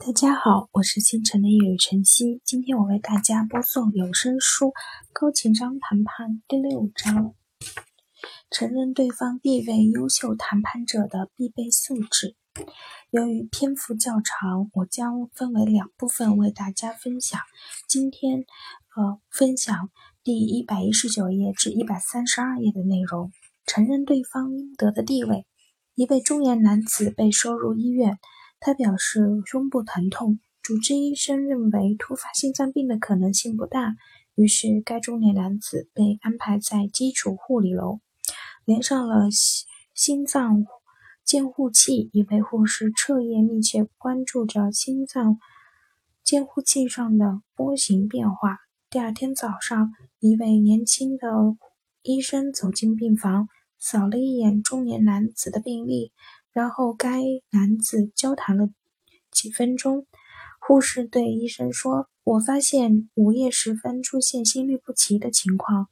大家好，我是清晨的一缕晨曦。今天我为大家播送有声书《高情商谈判》第六章：承认对方地位优秀谈判者的必备素质。由于篇幅较长，我将分为两部分为大家分享。今天，呃，分享第一百一十九页至一百三十二页的内容。承认对方应得的地位。一位中年男子被收入医院。他表示胸部疼痛，主治医生认为突发心脏病的可能性不大，于是该中年男子被安排在基础护理楼，连上了心心脏监护器。一位护士彻夜密切关注着心脏监护器上的波形变化。第二天早上，一位年轻的医生走进病房，扫了一眼中年男子的病历。然后，该男子交谈了几分钟。护士对医生说：“我发现午夜时分出现心律不齐的情况，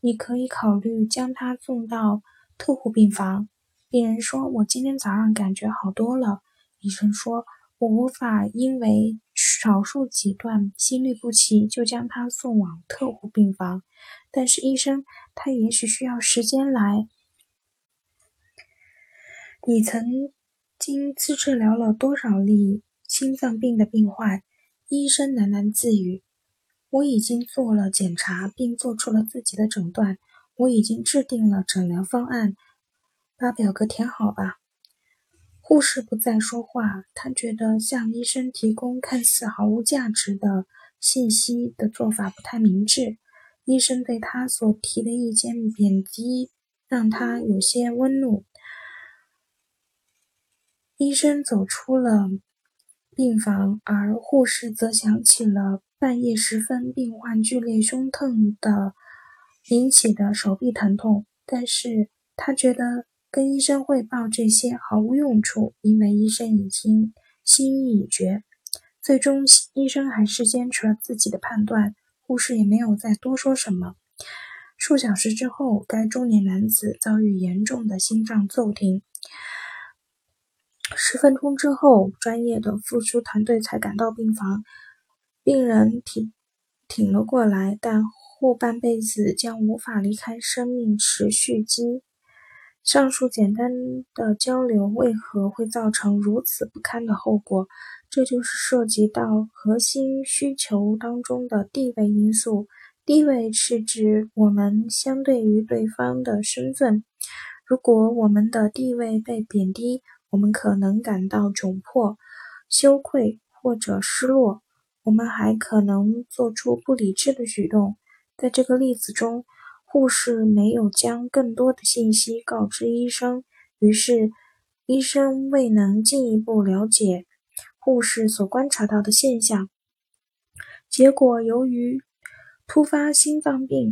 你可以考虑将他送到特护病房。”病人说：“我今天早上感觉好多了。”医生说：“我无法因为少数几段心律不齐就将他送往特护病房，但是医生，他也许需要时间来。”你曾经自治疗了多少例心脏病的病患？医生喃喃自语：“我已经做了检查，并做出了自己的诊断。我已经制定了诊疗方案。把表格填好吧。”护士不再说话，他觉得向医生提供看似毫无价值的信息的做法不太明智。医生对他所提的意见贬低，让他有些温怒。医生走出了病房，而护士则想起了半夜时分病患剧烈胸痛的引起的手臂疼痛。但是他觉得跟医生汇报这些毫无用处，因为医生已经心意已决。最终，医生还是坚持了自己的判断，护士也没有再多说什么。数小时之后，该中年男子遭遇严重的心脏骤停。十分钟之后，专业的复苏团队才赶到病房。病人挺挺了过来，但后半辈子将无法离开生命持续机。上述简单的交流为何会造成如此不堪的后果？这就是涉及到核心需求当中的地位因素。地位是指我们相对于对方的身份。如果我们的地位被贬低，我们可能感到窘迫、羞愧或者失落。我们还可能做出不理智的举动。在这个例子中，护士没有将更多的信息告知医生，于是医生未能进一步了解护士所观察到的现象。结果，由于突发心脏病，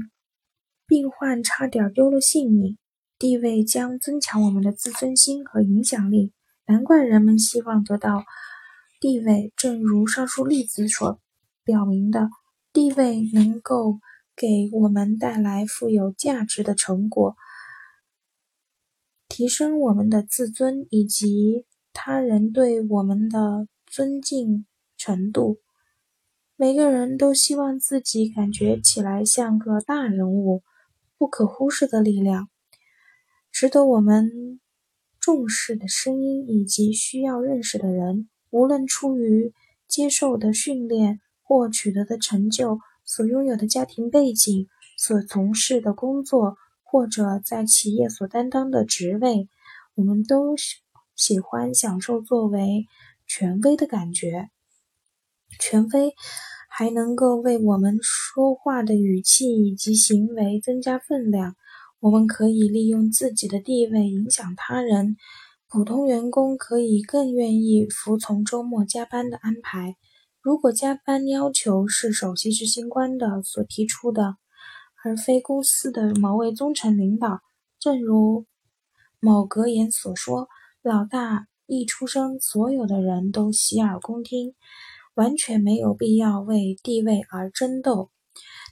病患差点丢了性命。地位将增强我们的自尊心和影响力，难怪人们希望得到地位。正如上述例子所表明的，地位能够给我们带来富有价值的成果，提升我们的自尊以及他人对我们的尊敬程度。每个人都希望自己感觉起来像个大人物，不可忽视的力量。值得我们重视的声音以及需要认识的人，无论出于接受的训练或取得的成就、所拥有的家庭背景、所从事的工作，或者在企业所担当的职位，我们都喜欢享受作为权威的感觉。权威还能够为我们说话的语气以及行为增加分量。我们可以利用自己的地位影响他人。普通员工可以更愿意服从周末加班的安排。如果加班要求是首席执行官的所提出的，而非公司的某位中层领导，正如某格言所说：“老大一出生，所有的人都洗耳恭听。”完全没有必要为地位而争斗。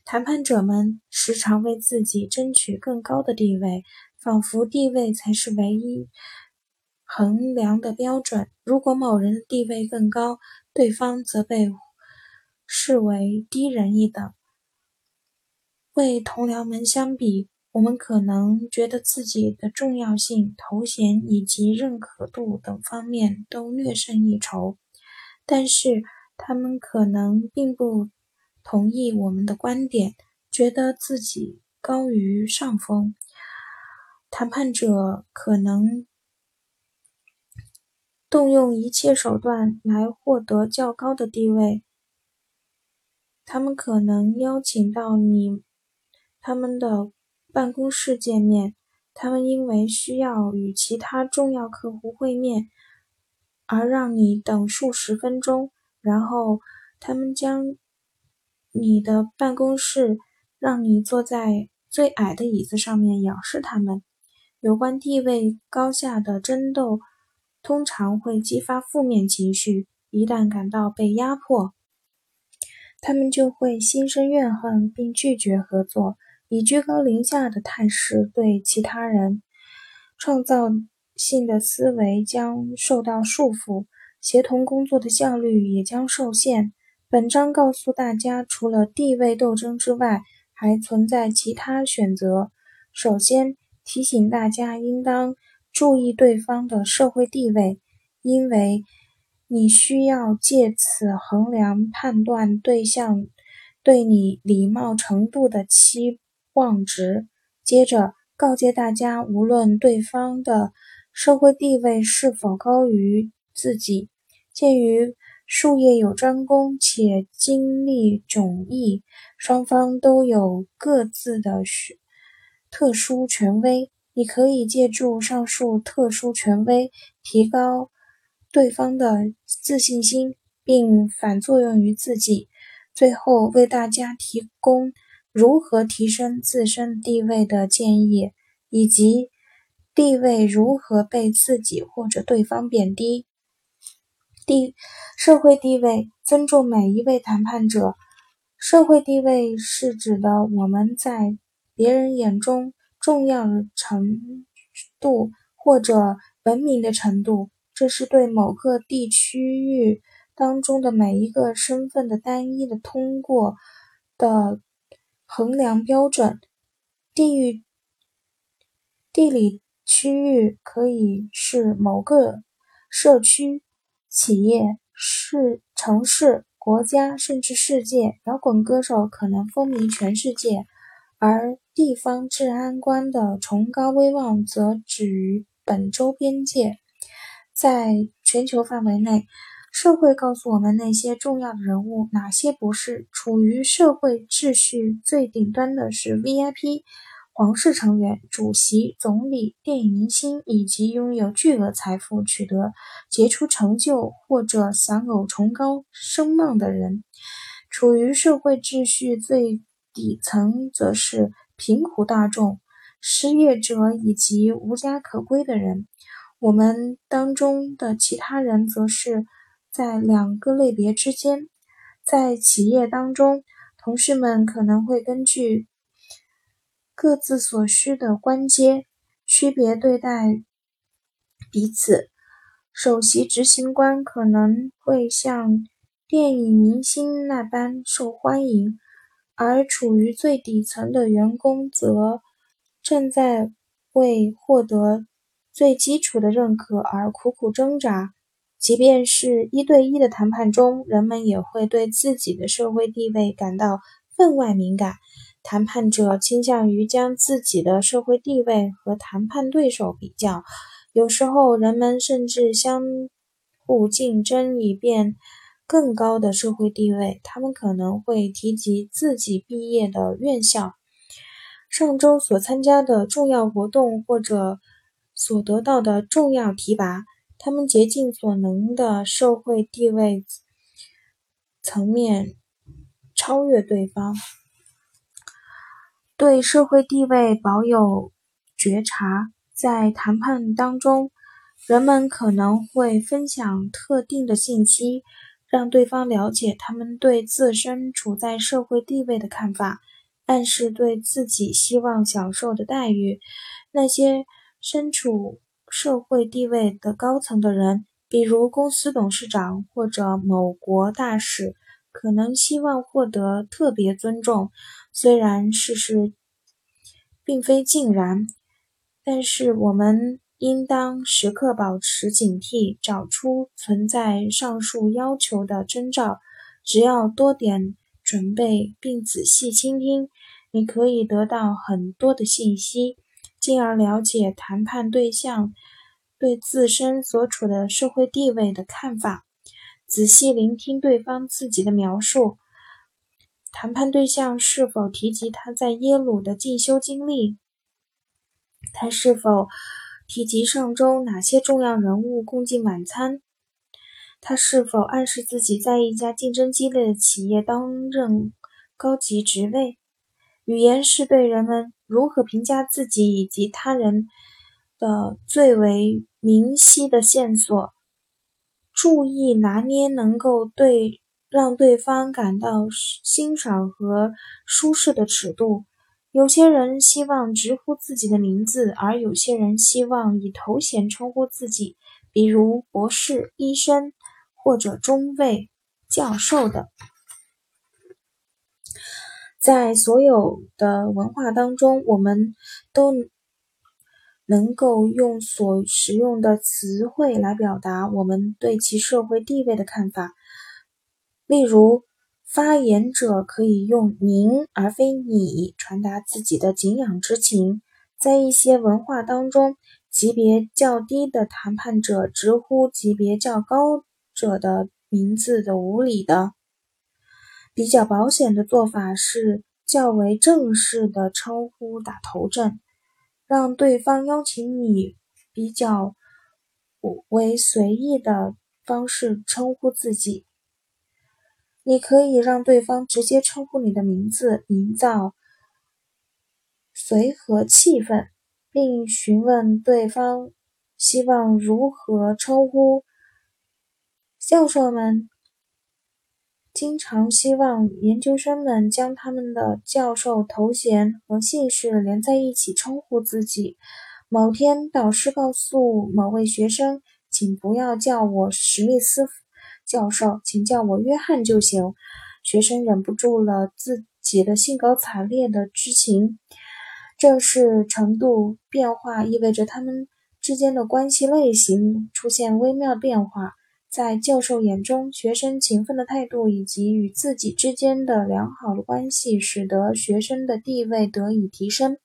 谈判者们时常为自己争取更高的地位，仿佛地位才是唯一衡量的标准。如果某人的地位更高，对方则被视为低人一等。为同僚们相比，我们可能觉得自己的重要性、头衔以及认可度等方面都略胜一筹，但是他们可能并不同意我们的观点，觉得自己高于上风。谈判者可能动用一切手段来获得较高的地位。他们可能邀请到你他们的办公室见面。他们因为需要与其他重要客户会面，而让你等数十分钟。然后他们将你的办公室让你坐在最矮的椅子上面，仰视他们。有关地位高下的争斗通常会激发负面情绪。一旦感到被压迫，他们就会心生怨恨并拒绝合作，以居高临下的态势对其他人。创造性的思维将受到束缚，协同工作的效率也将受限。本章告诉大家，除了地位斗争之外，还存在其他选择。首先，提醒大家应当注意对方的社会地位，因为你需要借此衡量判断对象对你礼貌程度的期望值。接着，告诫大家，无论对方的社会地位是否高于自己，鉴于术业有专攻且经历迥异，双方都有各自的。特殊权威，你可以借助上述特殊权威提高对方的自信心，并反作用于自己。最后，为大家提供如何提升自身地位的建议，以及地位如何被自己或者对方贬低。地社会地位，尊重每一位谈判者。社会地位是指的我们在。别人眼中重要的程度或者文明的程度，这是对某个地区域当中的每一个身份的单一的通过的衡量标准。地域、地理区域可以是某个社区、企业、市、城市、国家，甚至世界。摇滚歌手可能风靡全世界。而地方治安官的崇高威望则止于本州边界。在全球范围内，社会告诉我们那些重要的人物，哪些不是。处于社会秩序最顶端的是 VIP、皇室成员、主席、总理、电影明星以及拥有巨额财富、取得杰出成就或者享有崇高声望的人。处于社会秩序最底层则是贫苦大众、失业者以及无家可归的人。我们当中的其他人则是在两个类别之间。在企业当中，同事们可能会根据各自所需的官阶区别对待彼此。首席执行官可能会像电影明星那般受欢迎。而处于最底层的员工则正在为获得最基础的认可而苦苦挣扎。即便是一对一的谈判中，人们也会对自己的社会地位感到分外敏感。谈判者倾向于将自己的社会地位和谈判对手比较，有时候人们甚至相互竞争，以便。更高的社会地位，他们可能会提及自己毕业的院校、上周所参加的重要活动或者所得到的重要提拔。他们竭尽所能的社会地位层面超越对方，对社会地位保有觉察。在谈判当中，人们可能会分享特定的信息。让对方了解他们对自身处在社会地位的看法，暗示对自己希望享受的待遇。那些身处社会地位的高层的人，比如公司董事长或者某国大使，可能希望获得特别尊重。虽然事实并非尽然，但是我们应当时刻保持警惕，找出存在上述要求的征兆。只要多点准备并仔细倾听，你可以得到很多的信息。进而了解谈判对象对自身所处的社会地位的看法，仔细聆听对方自己的描述。谈判对象是否提及他在耶鲁的进修经历？他是否提及上周哪些重要人物共进晚餐？他是否暗示自己在一家竞争激烈的企业担任高级职位？语言是对人们。如何评价自己以及他人的最为明晰的线索？注意拿捏能够对让对方感到欣赏和舒适的尺度。有些人希望直呼自己的名字，而有些人希望以头衔称呼自己，比如博士、医生或者中尉、教授的。在所有的文化当中，我们都能够用所使用的词汇来表达我们对其社会地位的看法。例如，发言者可以用“您”而非“你”传达自己的敬仰之情。在一些文化当中，级别较低的谈判者直呼级别较高者的名字的无理的。比较保险的做法是较为正式的称呼打头阵，让对方邀请你比较为随意的方式称呼自己。你可以让对方直接称呼你的名字，营造随和气氛，并询问对方希望如何称呼教授们。经常希望研究生们将他们的教授头衔和姓氏连在一起称呼自己。某天，导师告诉某位学生：“请不要叫我史密斯教授，请叫我约翰就行。”学生忍不住了自己的兴高采烈的之情。这是程度变化意味着他们之间的关系类型出现微妙变化。在教授眼中，学生勤奋的态度以及与自己之间的良好的关系，使得学生的地位得以提升。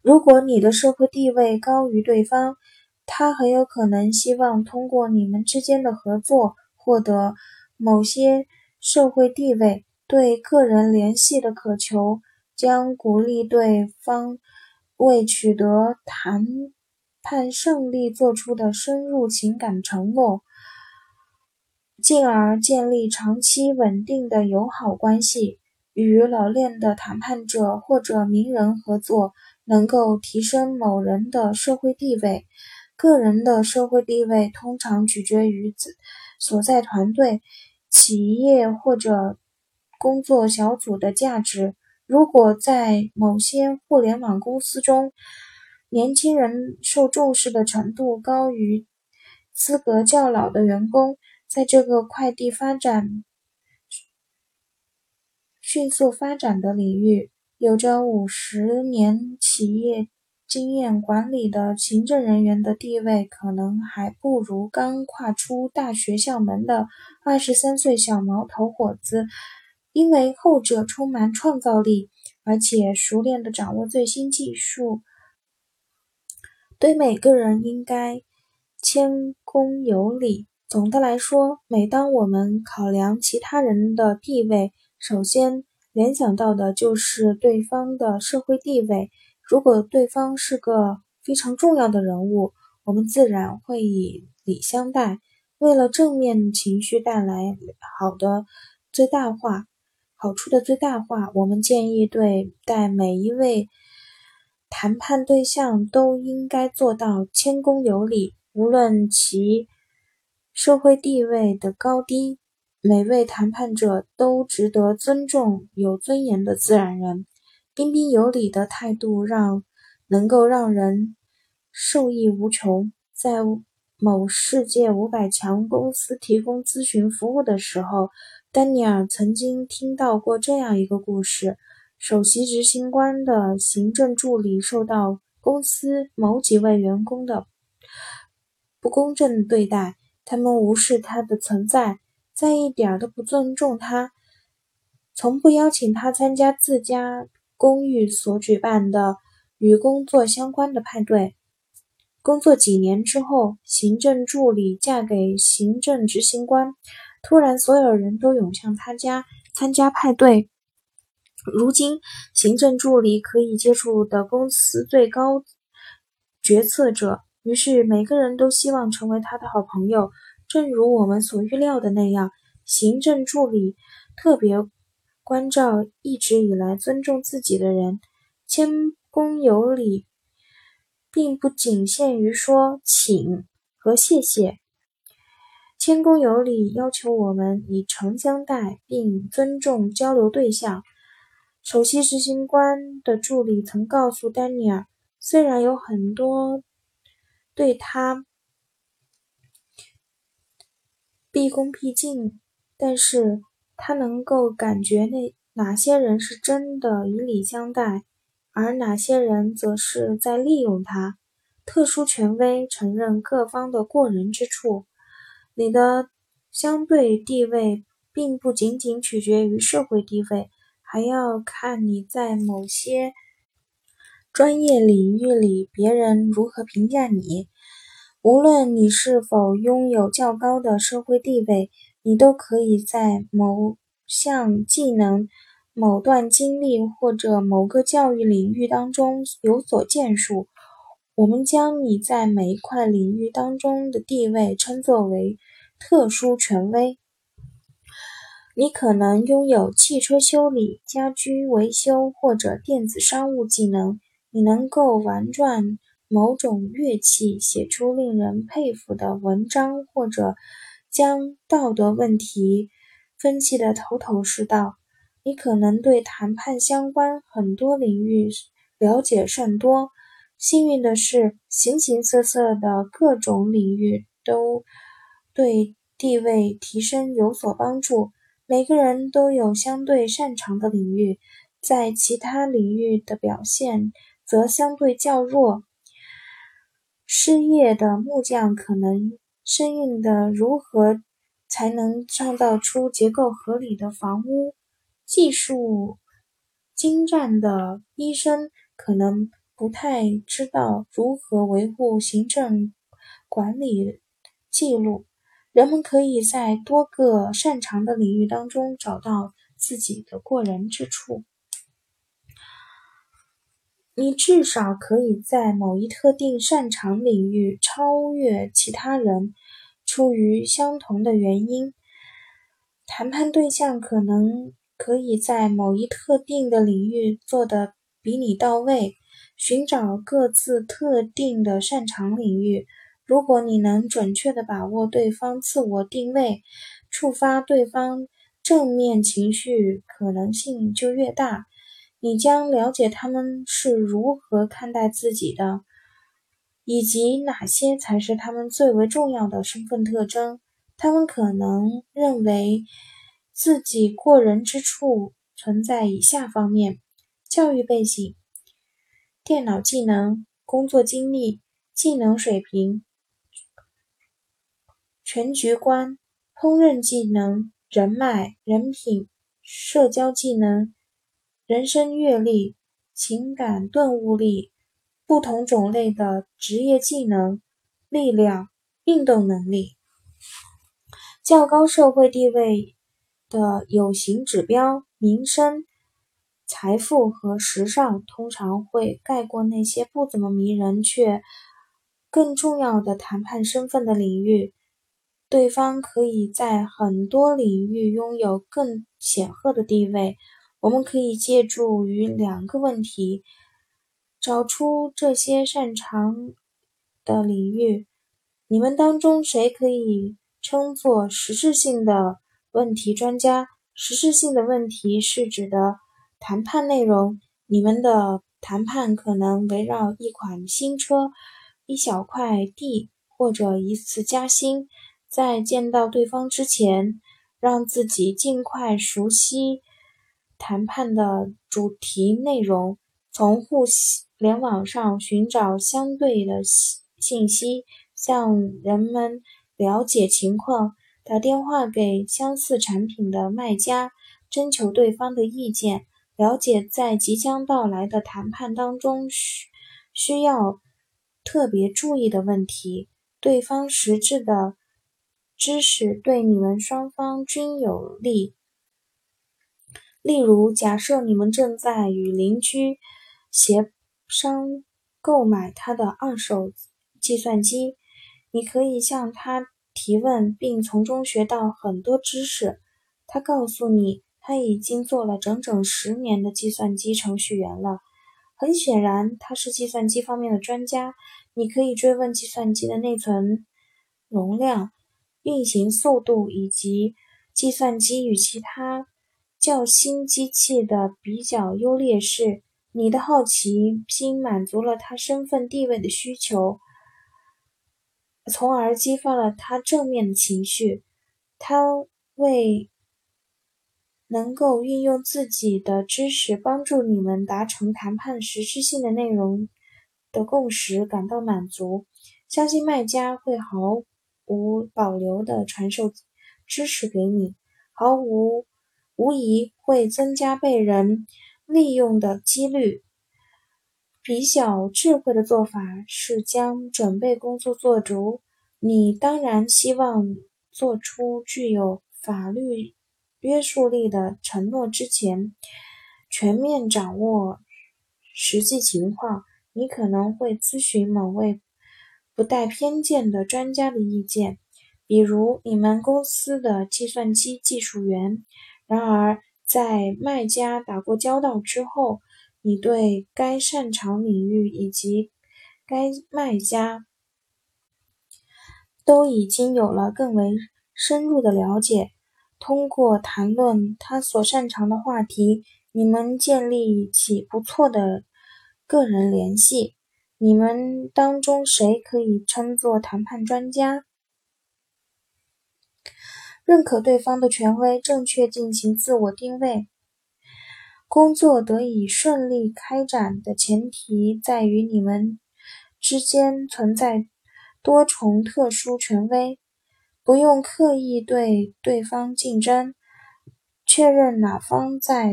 如果你的社会地位高于对方，他很有可能希望通过你们之间的合作获得某些社会地位。对个人联系的渴求将鼓励对方为取得谈。判胜利做出的深入情感承诺，进而建立长期稳定的友好关系。与老练的谈判者或者名人合作，能够提升某人的社会地位。个人的社会地位通常取决于所在团队、企业或者工作小组的价值。如果在某些互联网公司中，年轻人受重视的程度高于资格较老的员工。在这个快递发展迅速发展的领域，有着五十年企业经验管理的行政人员的地位可能还不如刚跨出大学校门的二十三岁小毛头伙子，因为后者充满创造力，而且熟练地掌握最新技术。对每个人应该谦恭有礼。总的来说，每当我们考量其他人的地位，首先联想到的就是对方的社会地位。如果对方是个非常重要的人物，我们自然会以礼相待。为了正面情绪带来好的最大化好处的最大化，我们建议对待每一位。谈判对象都应该做到谦恭有礼，无论其社会地位的高低。每位谈判者都值得尊重、有尊严的自然人。彬彬有礼的态度让能够让人受益无穷。在某世界五百强公司提供咨询服务的时候，丹尼尔曾经听到过这样一个故事：首席执行官的行政助理受到公司某几位员工的不公正对待，他们无视他的存在，在一点都不尊重他，从不邀请他参加自家公寓所举办的与工作相关的派对。工作几年之后，行政助理嫁给行政执行官。突然，所有人都涌向他家参加派对。如今，行政助理可以接触的公司最高决策者，于是每个人都希望成为他的好朋友。正如我们所预料的那样，行政助理特别关照一直以来尊重自己的人，谦恭有礼。并不仅限于说“请”和“谢谢”，谦恭有礼要求我们以诚相待，并尊重交流对象。首席执行官的助理曾告诉丹尼尔，虽然有很多对他毕恭毕敬，但是他能够感觉那哪些人是真的以礼相待。而哪些人则是在利用他？特殊权威承认各方的过人之处。你的相对地位并不仅仅取决于社会地位，还要看你在某些专业领域里别人如何评价你。无论你是否拥有较高的社会地位，你都可以在某项技能。某段经历或者某个教育领域当中有所建树，我们将你在每一块领域当中的地位称作为特殊权威。你可能拥有汽车修理、家居维修或者电子商务技能，你能够玩转某种乐器，写出令人佩服的文章，或者将道德问题分析得头头是道。你可能对谈判相关很多领域了解甚多。幸运的是，形形色色的各种领域都对地位提升有所帮助。每个人都有相对擅长的领域，在其他领域的表现则相对较弱。失业的木匠可能生硬的如何才能创造出结构合理的房屋？技术精湛的医生可能不太知道如何维护行政管理记录。人们可以在多个擅长的领域当中找到自己的过人之处。你至少可以在某一特定擅长领域超越其他人，出于相同的原因。谈判对象可能。可以在某一特定的领域做得比你到位，寻找各自特定的擅长领域。如果你能准确地把握对方自我定位，触发对方正面情绪可能性就越大。你将了解他们是如何看待自己的，以及哪些才是他们最为重要的身份特征。他们可能认为。自己过人之处存在以下方面：教育背景、电脑技能、工作经历、技能水平、全局观、烹饪技能、人脉、人品、社交技能、人生阅历、情感顿悟力、不同种类的职业技能、力量、运动能力、较高社会地位。的有形指标、名声、财富和时尚通常会盖过那些不怎么迷人却更重要的谈判身份的领域。对方可以在很多领域拥有更显赫的地位。我们可以借助于两个问题，找出这些擅长的领域。你们当中谁可以称作实质性的？问题专家，实质性的问题是指的谈判内容。你们的谈判可能围绕一款新车、一小块地或者一次加薪，在见到对方之前，让自己尽快熟悉谈判的主题内容，从互联网上寻找相对的信息，向人们了解情况，打电话给相似产品的卖家，征求对方的意见。了解在即将到来的谈判当中需需要特别注意的问题，对方实质的知识对你们双方均有利。例如，假设你们正在与邻居协商购买他的二手计算机，你可以向他提问，并从中学到很多知识。他告诉你。他已经做了整整十年的计算机程序员了，很显然他是计算机方面的专家。你可以追问计算机的内存容量、运行速度以及计算机与其他较新机器的比较优劣势。你的好奇心满足了他身份地位的需求，从而激发了他正面的情绪。他为。能够运用自己的知识帮助你们达成谈判实质性的内容的共识，感到满足。相信卖家会毫无保留地传授知识给你，毫无无疑会增加被人利用的几率。比较智慧的做法是将准备工作做足。你当然希望做出具有法律。约束力的承诺之前，全面掌握实际情况。你可能会咨询某位不带偏见的专家的意见，比如你们公司的计算机技术员。然而，在卖家打过交道之后，你对该擅长领域以及该卖家都已经有了更为深入的了解。通过谈论他所擅长的话题，你们建立起不错的个人联系。你们当中谁可以称作谈判专家？认可对方的权威，正确进行自我定位。工作得以顺利开展的前提在于你们之间存在多重特殊权威。不用刻意对对方竞争，确认哪方在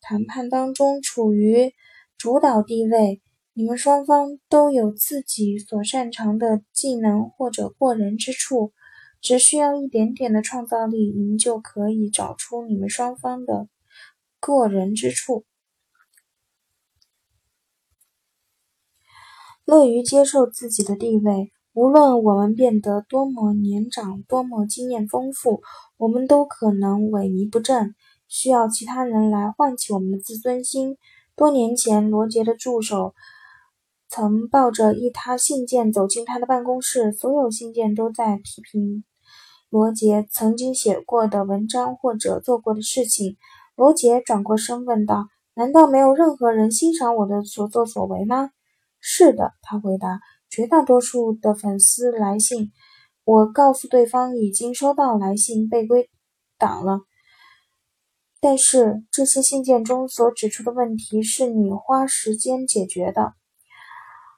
谈判当中处于主导地位。你们双方都有自己所擅长的技能或者过人之处，只需要一点点的创造力，你们就可以找出你们双方的过人之处。乐于接受自己的地位。无论我们变得多么年长，多么经验丰富，我们都可能萎靡不振，需要其他人来唤起我们的自尊心。多年前，罗杰的助手曾抱着一沓信件走进他的办公室，所有信件都在批评罗杰曾经写过的文章或者做过的事情。罗杰转过身问道：“难道没有任何人欣赏我的所作所为吗？”“是的。”他回答。绝大多数的粉丝来信，我告诉对方已经收到来信，被归档了。但是这些信件中所指出的问题是你花时间解决的。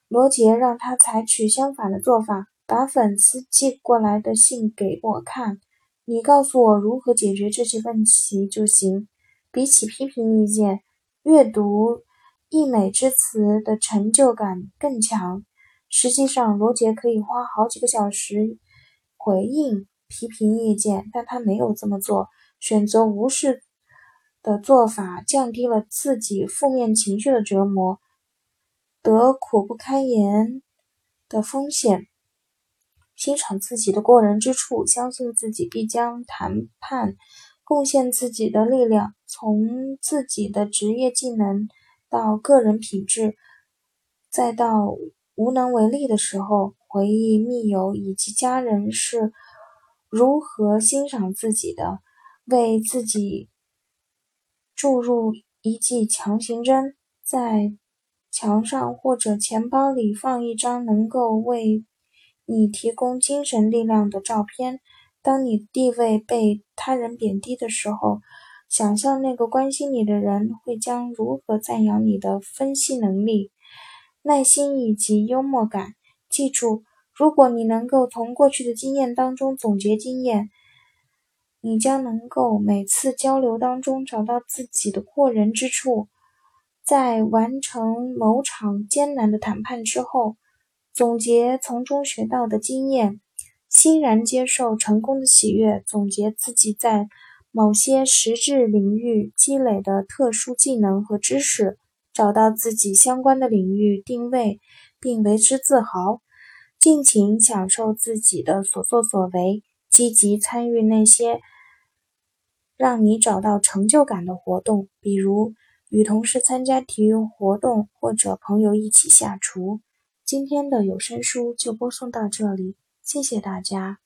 罗杰让他采取相反的做法，把粉丝寄过来的信给我看，你告诉我如何解决这些问题就行。比起批评意见，阅读溢美之词的成就感更强。实际上，罗杰可以花好几个小时回应批评意见，但他没有这么做。选择无视的做法，降低了自己负面情绪的折磨，得苦不堪言的风险。欣赏自己的过人之处，相信自己必将谈判贡献自己的力量。从自己的职业技能到个人品质，再到。无能为力的时候，回忆密友以及家人是如何欣赏自己的，为自己注入一剂强心针，在墙上或者钱包里放一张能够为你提供精神力量的照片。当你地位被他人贬低的时候，想象那个关心你的人会将如何赞扬你的分析能力、耐心以及幽默感。记住，如果你能够从过去的经验当中总结经验，你将能够每次交流当中找到自己的过人之处。在完成某场艰难的谈判之后，总结从中学到的经验。欣然接受成功的喜悦，总结自己在某些实质领域积累的特殊技能和知识，找到自己相关的领域定位，并为之自豪，尽情享受自己的所作所为，积极参与那些让你找到成就感的活动，比如与同事参加体育活动，或者朋友一起下厨。今天的有声书就播送到这里。谢谢大家。